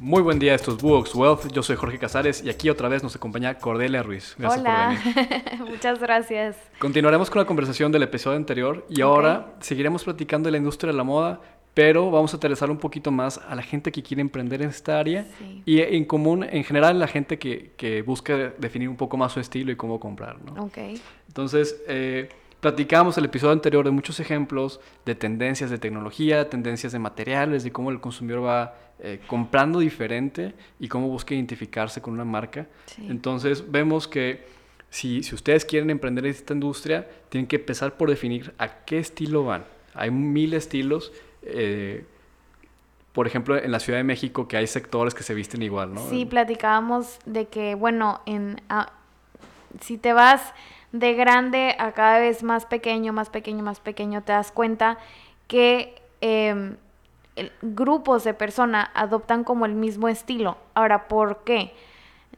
Muy buen día, estos Books Wealth. Yo soy Jorge Casares y aquí otra vez nos acompaña Cordelia Ruiz. Gracias Hola, muchas gracias. Continuaremos con la conversación del episodio anterior y ahora seguiremos platicando de la industria de la moda, pero vamos a interesar un poquito más a la gente que quiere emprender en esta área y en común, en general, la gente que, que, busca definir un poco más su estilo y cómo comprar. ¿no? Okay. Entonces, eh, Platicamos el episodio anterior de muchos ejemplos de tendencias de tecnología, tendencias de materiales, de cómo el consumidor va eh, comprando diferente y cómo busca identificarse con una marca. Entonces vemos que si, si ustedes quieren emprender en esta industria, tienen que empezar por definir a qué estilo van. Hay mil estilos. Eh, por ejemplo, en la Ciudad de México, que hay sectores que se visten igual, ¿no? Sí, platicábamos de que, bueno, en, ah, si te vas de grande a cada vez más pequeño, más pequeño, más pequeño, te das cuenta que em, grupos de personas adoptan como el mismo estilo. Ahora, ¿por qué?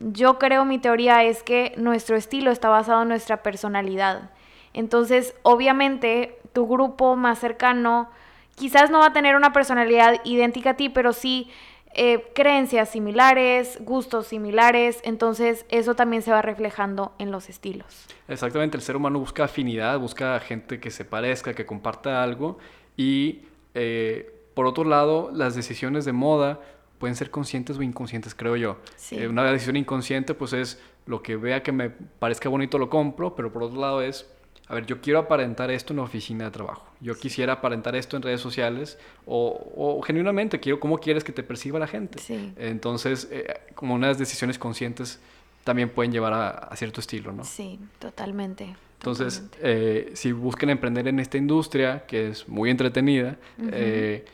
Yo creo, mi teoría es que nuestro estilo está basado en nuestra personalidad. Entonces, obviamente, tu grupo más cercano quizás no va a tener una personalidad idéntica a ti, pero sí eh, creencias similares, gustos similares, entonces eso también se va reflejando en los estilos. Exactamente, el ser humano busca afinidad, busca gente que se parezca, que comparta algo y eh, por otro lado, las decisiones de moda pueden ser conscientes o inconscientes, creo yo. Eh, una decisión inconsciente pues es lo que vea que me parezca bonito lo compro, pero por otro lado es a ver, yo quiero aparentar esto en la oficina de trabajo. Yo quisiera aparentar esto en redes sociales o, genuinamente quiero, ¿cómo quieres que te perciba la gente? Entonces, eh, como unas decisiones conscientes también pueden llevar a, cierto estilo, ¿no? Sí, totalmente. Entonces, eh, si buscan emprender en esta industria, que es muy entretenida, eh,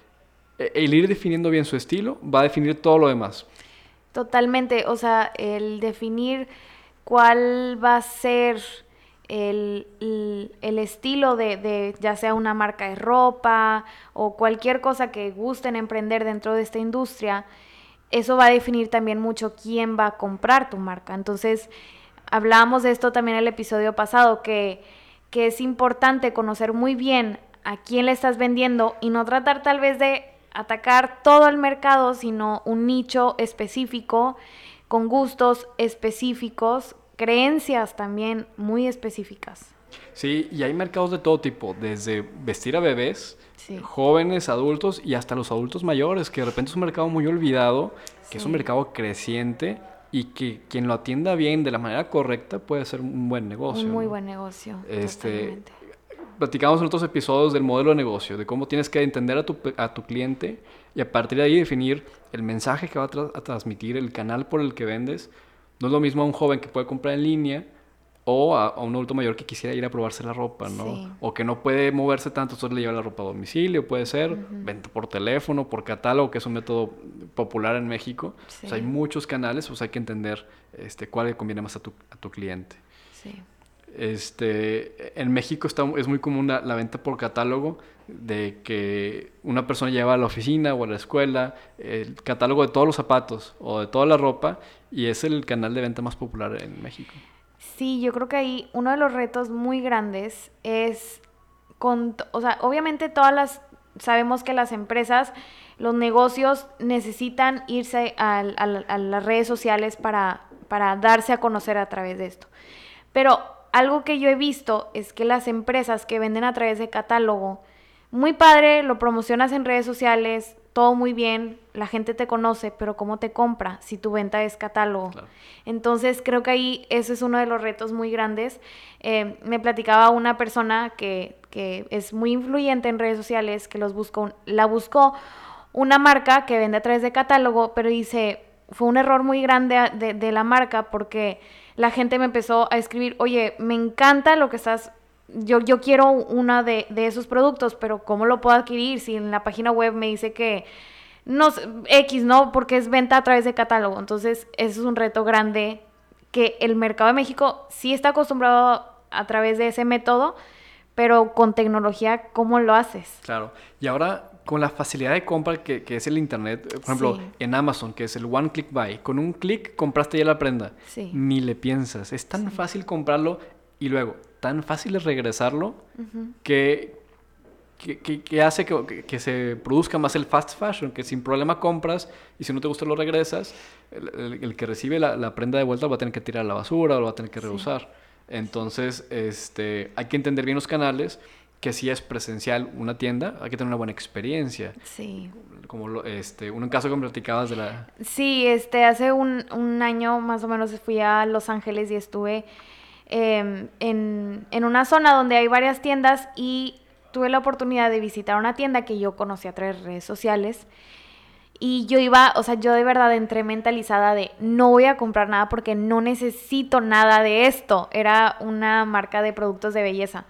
el ir definiendo bien su estilo va a definir todo lo demás. Totalmente, o sea, el definir cuál va a ser el, estilo de, ya sea una marca de ropa o cualquier cosa que gusten emprender dentro de esta industria, eso va a definir también mucho quién va a comprar tu marca. Entonces, hablábamos de esto también en el episodio pasado, que, que es importante conocer muy bien a quién le estás vendiendo y no tratar tal vez de atacar todo el mercado, sino un nicho específico, con gustos específicos, creencias también muy específicas. Sí, y hay mercados de todo tipo, desde vestir a bebés, jóvenes, adultos y hasta los adultos mayores, que de repente es un mercado muy olvidado, que es un mercado creciente y que quien lo atienda bien de la manera correcta puede ser un buen negocio. Un muy buen negocio. Este, platicamos en otros episodios del modelo de negocio, de cómo tienes que entender a tu, a tu cliente y a partir de ahí definir el mensaje que va a transmitir, el canal por el que vendes no es lo mismo a un joven que puede comprar en línea o a, un adulto mayor que quisiera ir a probarse la ropa, ¿no? O que no puede moverse tanto, entonces le lleva la ropa a domicilio, puede ser, venta por teléfono, por catálogo, que es un método popular en México. hay muchos canales, pues hay que entender este, cuál le conviene más a tu, a tu cliente. Sí. Este, en México está, es muy común la, venta por catálogo, de que una persona lleva a la oficina o a la escuela el catálogo de todos los zapatos o de toda la ropa y es el canal de venta más popular en México. Sí, yo creo que ahí uno de los retos muy grandes es con, o sea, obviamente todas las, sabemos que las empresas, los negocios necesitan irse a, a las redes sociales para, para darse a conocer a través de esto. Pero algo que yo he visto es que las empresas que venden a través de catálogo, muy padre, lo promocionas en redes sociales, todo muy bien, la gente te conoce, pero ¿cómo te compra si tu venta es catálogo? Entonces creo que ahí ese es uno de los retos muy grandes. Eh, me platicaba una persona que, es muy influyente en redes sociales, que los buscó, la buscó una marca que vende a través de catálogo, pero dice, fue un error muy grande de, de la marca porque la gente me empezó a escribir, oye, me encanta lo que estás, yo, yo quiero una de, esos productos, pero ¿cómo lo puedo adquirir si en la página web me dice que no X, ¿no? Porque es venta a través de catálogo. Entonces, eso es un reto grande que el mercado de México sí está acostumbrado a través de ese método, pero con tecnología, ¿cómo lo haces? Claro. Y ahora con la facilidad de compra que, es el Internet, por ejemplo, en Amazon, que es el One Click Buy, con un clic compraste ya la prenda. Ni le piensas. Es tan fácil comprarlo y luego tan fácil es regresarlo que que, hace que, se produzca más el fast fashion, que sin problema compras y si no te gusta lo regresas, el, que recibe la, prenda de vuelta lo va a tener que tirar a la basura o lo va a tener que reusar. Entonces, este, hay que entender bien los canales, que si es presencial una tienda, hay que tener una buena experiencia. Sí. Como este, un caso que me platicabas de la... Sí, este, hace un, un año más o menos fui a Los Ángeles y estuve em, en, en una zona donde hay varias tiendas y tuve la oportunidad de visitar una tienda que yo conocí a través de redes sociales. Y yo iba, o sea, yo de verdad entré mentalizada de no voy a comprar nada porque no necesito nada de esto. Era una marca de productos de belleza.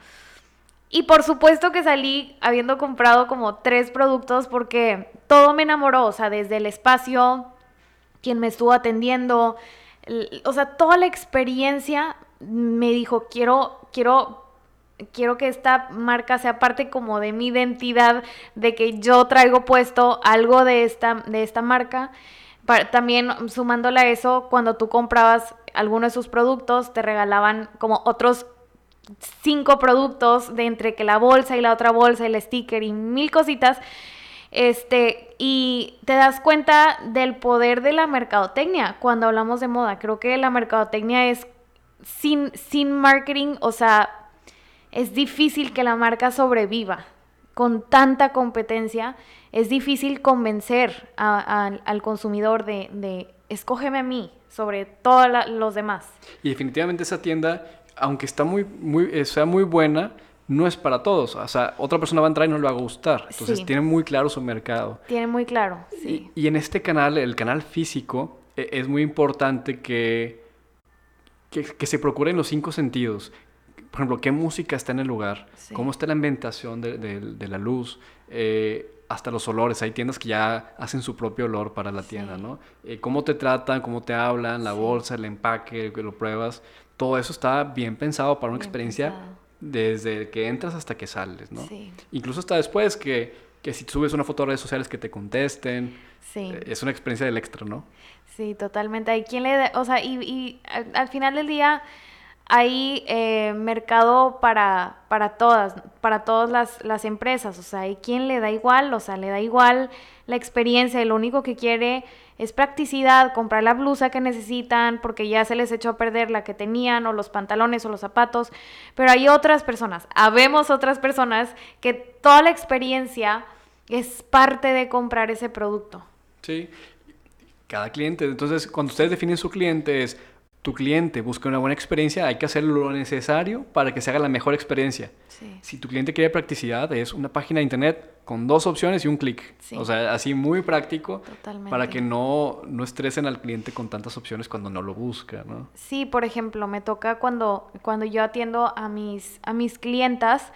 Y por supuesto que salí habiendo comprado como tres productos porque todo me enamoró, o sea, desde el espacio, quien me estuvo atendiendo, o sea, toda la experiencia me dijo, quiero, quiero quiero que esta marca sea parte como de mi identidad, de que yo traigo puesto algo de esta, de esta marca. también sumándole a eso, cuando tú comprabas alguno de sus productos, te regalaban como otros cinco productos de entre que la bolsa y la otra bolsa, el sticker y mil cositas. Este, y te das cuenta del poder de la mercadotecnia cuando hablamos de moda. Creo que la mercadotecnia es sin, sin marketing, o sea, es difícil que la marca sobreviva. Con tanta competencia, es difícil convencer al consumidor de, escógeme a mí sobre todos los demás. Y definitivamente esa tienda, aunque está muy, muy, eh, sea muy buena, no es para todos. O sea, otra persona va a entrar y no le va a gustar. Entonces, tiene muy claro su mercado. Tiene muy claro, sí. Y, en este canal, el canal físico, e, es muy importante que, que, que, se procuren los cinco sentidos por ejemplo, qué música está en el lugar, cómo está la ambientación de, la luz, eh, hasta los olores. Hay tiendas que ya hacen su propio olor para la tienda, ¿no? Eh, cómo te tratan, cómo te hablan, la bolsa, el empaque, que lo pruebas. Todo eso está bien pensado para una experiencia desde que entras hasta que sales, ¿no? Incluso hasta después que, que si subes una foto a redes sociales que te contesten. Eh, es una experiencia del extra, ¿no? Sí, totalmente. Hay quien le... o sea, y, al final del día hay eh, mercado para, para todas, para todas las, las, empresas. O sea, hay quien le da igual, o sea, le da igual la experiencia y lo único que quiere es practicidad, comprar la blusa que necesitan porque ya se les echó a perder la que tenían o los pantalones o los zapatos. Pero hay otras personas, habemos otras personas que toda la experiencia es parte de comprar ese producto. Sí, cada cliente. Entonces, cuando ustedes definen su cliente es tu cliente busca una buena experiencia, hay que hacer lo necesario para que se haga la mejor experiencia. Si tu cliente quiere practicidad, es una página de internet con dos opciones y un clic. O sea, así muy práctico para que no, no estresen al cliente con tantas opciones cuando no lo busca, ¿no? Sí, por ejemplo, me toca cuando, cuando yo atiendo a mis, a mis clientas,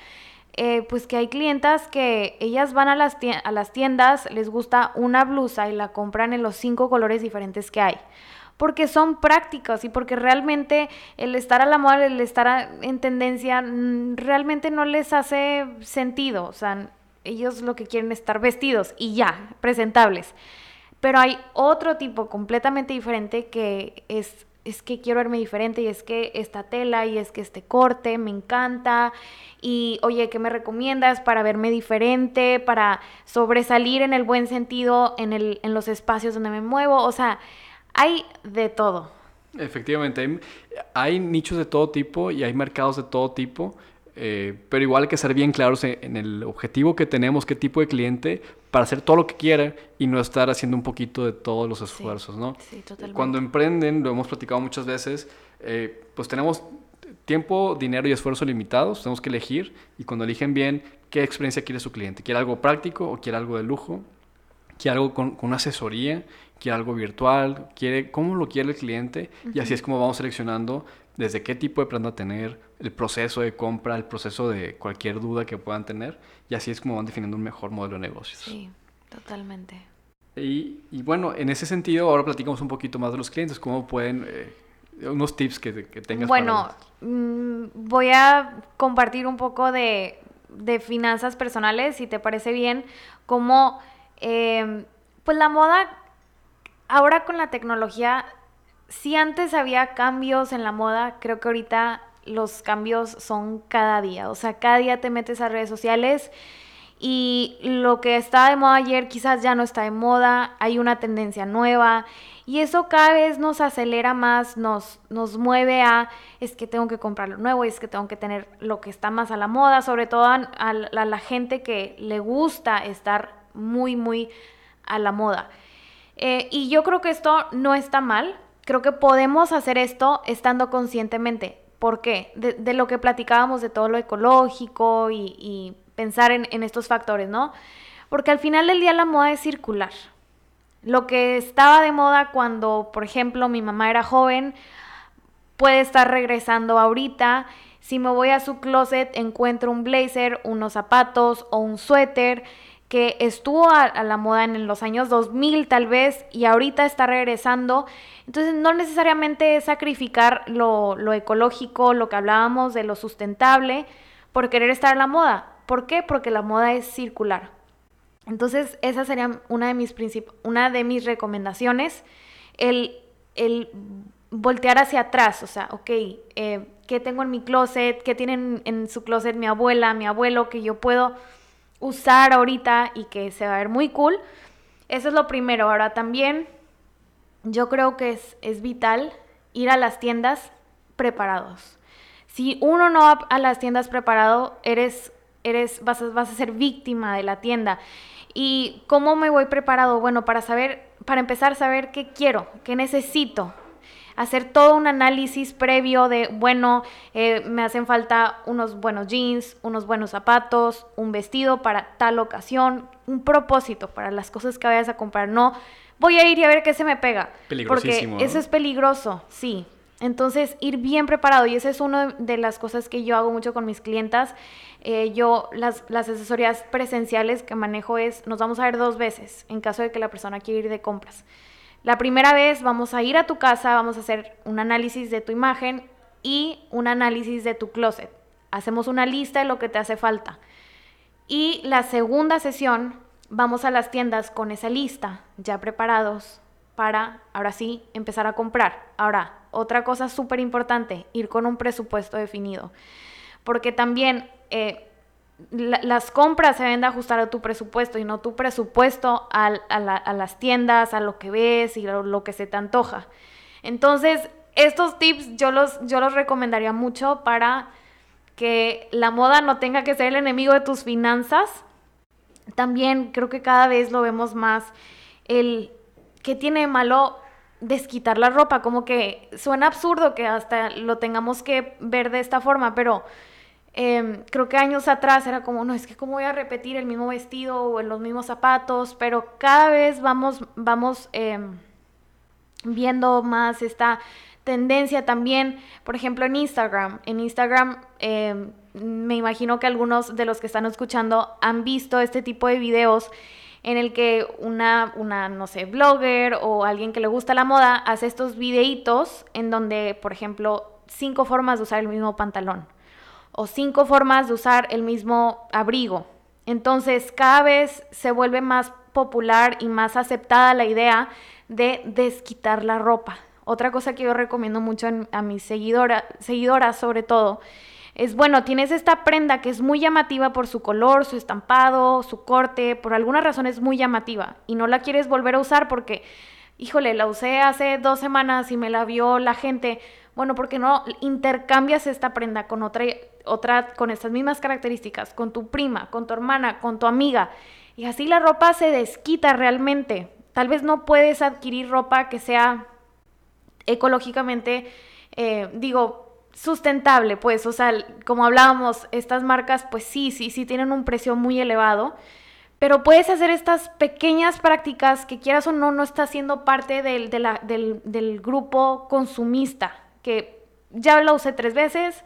eh, pues que hay clientas que ellas van a las, a las tiendas, les gusta una blusa y la compran en los cinco colores diferentes que hay porque son prácticos y porque realmente el estar a la moda, el estar en tendencia, mm, realmente no les hace sentido. O sea, ellos lo que quieren es estar vestidos y ya, presentables. Pero hay otro tipo completamente diferente que es, es que quiero verme diferente y es que esta tela y es que este corte me encanta y oye, ¿qué me recomiendas para verme diferente, para sobresalir en el buen sentido en, el, en los espacios donde me muevo? O sea, hay de todo. Efectivamente, hay, nichos de todo tipo y hay mercados de todo tipo, eh, pero igual hay que ser bien claros en, el objetivo que tenemos, qué tipo de cliente, para hacer todo lo que quiera y no estar haciendo un poquito de todos los esfuerzos, ¿no? Sí, totalmente. Cuando emprenden, lo hemos platicado muchas veces, eh, pues tenemos tiempo, dinero y esfuerzo limitados, tenemos que elegir y cuando eligen bien, ¿qué experiencia quiere su cliente? ¿Quiere algo práctico o quiere algo de lujo? ¿Quiere algo con, con una asesoría? Quiere algo virtual, quiere cómo lo quiere el cliente y así es como vamos seleccionando desde qué tipo de prenda tener, el proceso de compra, el proceso de cualquier duda que puedan tener y así es como van definiendo un mejor modelo de negocios. Sí, totalmente. Y, y bueno, en ese sentido ahora platicamos un poquito más de los clientes, cómo pueden, eh, unos tips que, que tengas. Bueno, mm, voy a compartir un poco de, de, finanzas personales, si te parece bien, como... Eh, pues la moda ahora con la tecnología, si antes había cambios en la moda, creo que ahorita los cambios son cada día. O sea, cada día te metes a redes sociales y lo que estaba de moda ayer quizás ya no está de moda, hay una tendencia nueva y eso cada vez nos acelera más, nos, nos mueve a, es que tengo que comprar lo nuevo, es que tengo que tener lo que está más a la moda, sobre todo a, la gente que le gusta estar muy, muy a la moda. Eh, y yo creo que esto no está mal, creo que podemos hacer esto estando conscientemente. ¿Por qué? De, lo que platicábamos de todo lo ecológico y pensar en, estos factores, ¿no? Porque al final del día la moda es circular. Lo que estaba de moda cuando, por ejemplo, mi mamá era joven, puede estar regresando ahorita. Si me voy a su closet, encuentro un blazer, unos zapatos o un suéter que estuvo a, la moda en los años 2000 tal vez y ahorita está regresando. Entonces no necesariamente es sacrificar lo, lo ecológico, lo que hablábamos de lo sustentable, por querer estar a la moda. ¿Por qué? Porque la moda es circular. Entonces, esa sería una de mis, una de mis recomendaciones, el, el voltear hacia atrás, o sea, ok, eh, ¿qué tengo en mi closet? ¿Qué tienen en su closet mi abuela, mi abuelo, que yo puedo usar ahorita y que se va a ver muy cool? Eso es lo primero. Ahora también yo creo que es, es vital ir a las tiendas preparados. Si uno no va a las tiendas preparado, eres eres, vas a, vas a ser víctima de la tienda. ¿Y cómo me voy preparado? Bueno, para saber, para empezar a saber qué quiero, qué necesito. Hacer todo un análisis previo de, bueno, eh, me hacen falta unos buenos jeans, unos buenos zapatos, un vestido para tal ocasión, un propósito para las cosas que vayas a comprar. No, voy a ir y a ver qué se me pega. Porque eso es peligroso, sí. Entonces, ir bien preparado, y esa es una de las cosas que yo hago mucho con mis clientas. Eh, yo, las, las, asesorías presenciales que manejo es, nos vamos a ver dos veces en caso de que la persona quiera ir de compras. La primera vez vamos a ir a tu casa, vamos a hacer un análisis de tu imagen y un análisis de tu closet. Hacemos una lista de lo que te hace falta. Y la segunda sesión, vamos a las tiendas con esa lista ya preparados para, ahora sí, empezar a comprar. Ahora, otra cosa súper importante, ir con un presupuesto definido. Porque también eh, las compras se deben de ajustar a tu presupuesto y no tu presupuesto a, las tiendas, a lo que ves y lo, lo, que se te antoja. Entonces, estos tips yo los, yo los recomendaría mucho para que la moda no tenga que ser el enemigo de tus finanzas. También creo que cada vez lo vemos más el que tiene malo desquitar la ropa, como que suena absurdo que hasta lo tengamos que ver de esta forma, pero em, creo que años atrás era como, no, es que cómo voy a repetir el mismo vestido o los mismos zapatos, pero cada vez vamos, vamos em, viendo más esta tendencia también, por ejemplo, en Instagram. En Instagram em, me imagino que algunos de los que están escuchando han visto este tipo de videos en el que una, una, no sé, blogger o alguien que le gusta la moda hace estos videitos en donde, por ejemplo, cinco formas de usar el mismo pantalón o cinco formas de usar el mismo abrigo. Entonces, cada vez se vuelve más popular y más aceptada la idea de desquitar la ropa. Otra cosa que yo recomiendo mucho a mis seguidora, seguidoras, sobre todo, es bueno, tienes esta prenda que es muy llamativa por su color, su estampado, su corte, por alguna razón es muy llamativa y no la quieres volver a usar porque, híjole, la usé hace dos semanas y me la vio la gente. Bueno, porque no intercambias esta prenda con otra, otra, con estas mismas características, con tu prima, con tu hermana, con tu amiga. Y así la ropa se desquita realmente. Tal vez no puedes adquirir ropa que sea ecológicamente, eh, digo, sustentable, pues, o sea, como hablábamos, estas marcas, pues sí, sí, sí tienen un precio muy elevado, pero puedes hacer estas pequeñas prácticas que quieras o no, no está siendo parte del, del, grupo consumista, que ya la usé tres veces,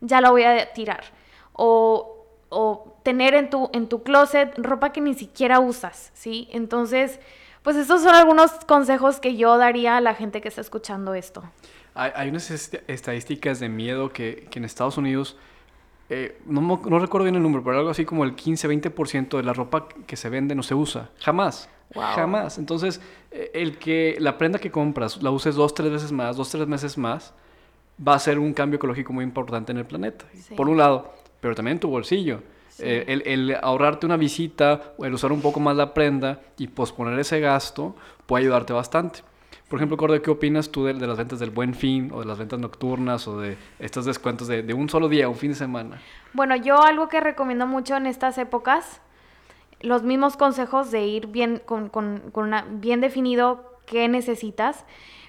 ya la voy a tirar. O, o tener en tu, en tu closet ropa que ni siquiera usas, ¿sí? Entonces, pues estos son algunos consejos que yo daría a la gente que está escuchando esto. Hay, unas estadísticas de miedo que, que en Estados Unidos, eh, no, no, recuerdo bien el número, pero algo así como el 15-20% de la ropa que se vende no se usa. Jamás. Jamás. Entonces, eh, el que la prenda que compras la uses dos, tres veces más, dos, tres meses más, va a ser un cambio ecológico muy importante en el planeta. Por un lado, pero también en tu bolsillo. Eh, el, el, ahorrarte una visita o el usar un poco más la prenda y posponer ese gasto puede ayudarte bastante. Por ejemplo, Corde, ¿qué opinas tú de, de, las ventas del buen fin o de las ventas nocturnas o de estos descuentos de, de, un solo día, un fin de semana? Bueno, yo algo que recomiendo mucho en estas épocas, los mismos consejos de ir bien, con, con, con una, bien definido qué necesitas,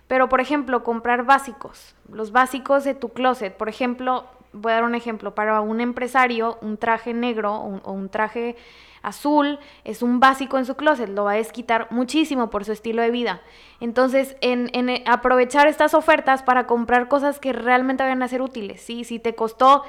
pero por ejemplo, comprar básicos, los básicos de tu closet. Por ejemplo, voy a dar un ejemplo, para un empresario, un traje negro o un, traje azul es un básico en su closet, lo va a desquitar muchísimo por su estilo de vida. Entonces, en, aprovechar estas ofertas para comprar cosas que realmente vayan a ser útiles, ¿sí? Si te costó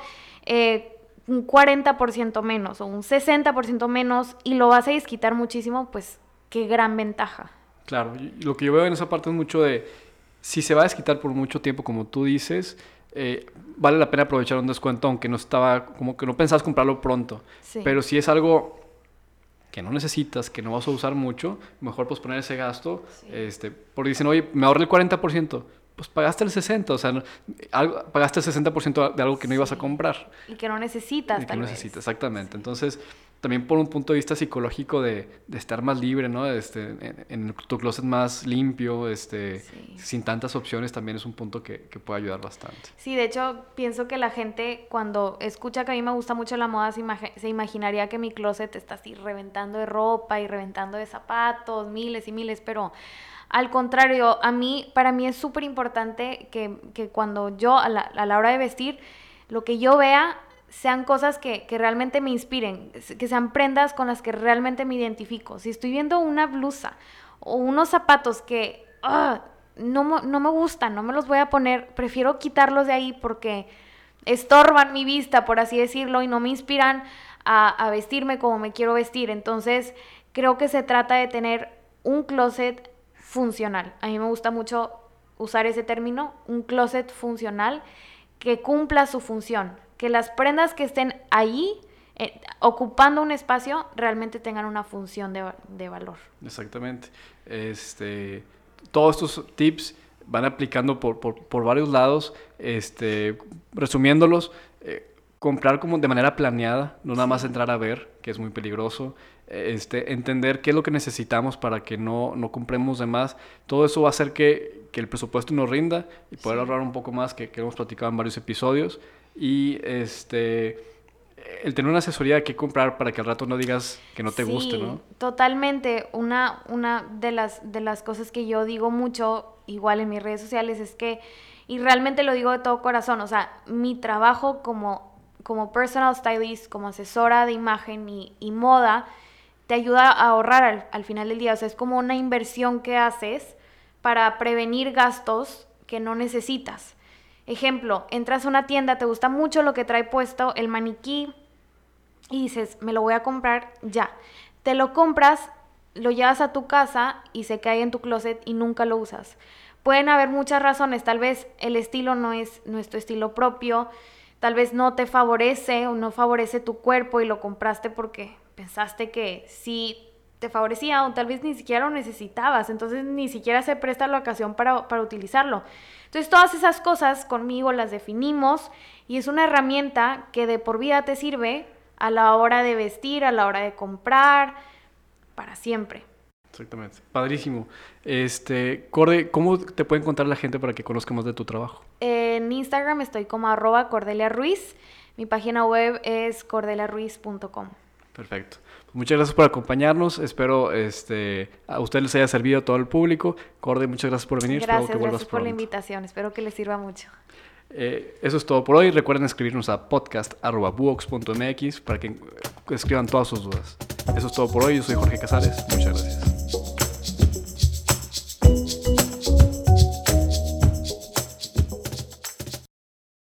eh, un 40% menos o un 60% menos y lo vas a desquitar muchísimo, pues qué gran ventaja. Claro, lo que yo veo en esa parte es mucho de, si se va a desquitar por mucho tiempo, como tú dices, eh, vale la pena aprovechar un descuento, aunque no estaba, como que no pensabas comprarlo pronto. Sí. Pero si es algo que no necesitas, que no vas a usar mucho, mejor pues poner ese gasto, sí. este, porque dicen, oye, me ahorré el 40%, pues pagaste el 60%, o sea, algo, pagaste el 60% de algo que no ibas a comprar. Y que no necesitas, y que no necesitas, exactamente. Sí. Entonces, también por un punto de vista psicológico de, de estar más libre, ¿no? Este, en, en, tu closet más limpio, este, sí. sin tantas opciones, también es un punto que, que, puede ayudar bastante. Sí, de hecho, pienso que la gente cuando escucha que a mí me gusta mucho la moda, se, imag se imaginaría que mi closet está así reventando de ropa y reventando de zapatos, miles y miles, pero al contrario, a mí, para mí es súper importante que, que, cuando yo, a la, a la hora de vestir, lo que yo vea sean cosas que, que, realmente me inspiren, que sean prendas con las que realmente me identifico. Si estoy viendo una blusa o unos zapatos que uh, no, no, me gustan, no me los voy a poner, prefiero quitarlos de ahí porque estorban mi vista, por así decirlo, y no me inspiran a vestirme como me quiero vestir. Entonces, creo que se trata de tener un closet funcional. A mí me gusta mucho usar ese término, un closet funcional que cumpla su función, que las prendas que estén ahí eh, ocupando un espacio realmente tengan una función de, de, valor. Exactamente. Este, todos estos tips van aplicando por, por, por varios lados, este, resumiéndolos, eh, comprar como de manera planeada, no nada más entrar a ver, que es muy peligroso, este, entender qué es lo que necesitamos para que no, no compremos de más, todo eso va a hacer que, que el presupuesto nos rinda y poder sí. ahorrar un poco más, que, que hemos platicado en varios episodios y este el tener una asesoría de qué comprar para que al rato no digas que no te sí, guste, ¿no? Totalmente. Una, una de, las, de las cosas que yo digo mucho, igual en mis redes sociales, es que, y realmente lo digo de todo corazón, o sea, mi trabajo como, como personal stylist, como asesora de imagen y, y moda, te ayuda a ahorrar al, al final del día. O sea, es como una inversión que haces para prevenir gastos que no necesitas. Ejemplo, entras a una tienda, te gusta mucho lo que trae puesto el maniquí y dices, me lo voy a comprar ya. Te lo compras, lo llevas a tu casa y se cae en tu closet y nunca lo usas. Pueden haber muchas razones, tal vez el estilo no es nuestro estilo propio, tal vez no te favorece o no favorece tu cuerpo y lo compraste porque pensaste que sí te favorecía o tal vez ni siquiera lo necesitabas, entonces ni siquiera se presta la ocasión para, para utilizarlo. Entonces todas esas cosas conmigo las definimos y es una herramienta que de por vida te sirve a la hora de vestir, a la hora de comprar, para siempre. Exactamente. Padrísimo. Este, Corde, ¿cómo te puede encontrar la gente para que conozca más de tu trabajo? En Instagram estoy como arroba Cordelia Ruiz. Mi página web es cordeliaruiz.com. Perfecto. Pues muchas gracias por acompañarnos. Espero este, a usted les haya servido a todo el público. Corde, muchas gracias por venir. Gracias, que gracias por pronto. la invitación. Espero que les sirva mucho. Eh, eso es todo por hoy. Recuerden escribirnos a podcast.buox.mx para que escriban todas sus dudas. Eso es todo por hoy. Yo soy Jorge Casares. Muchas gracias.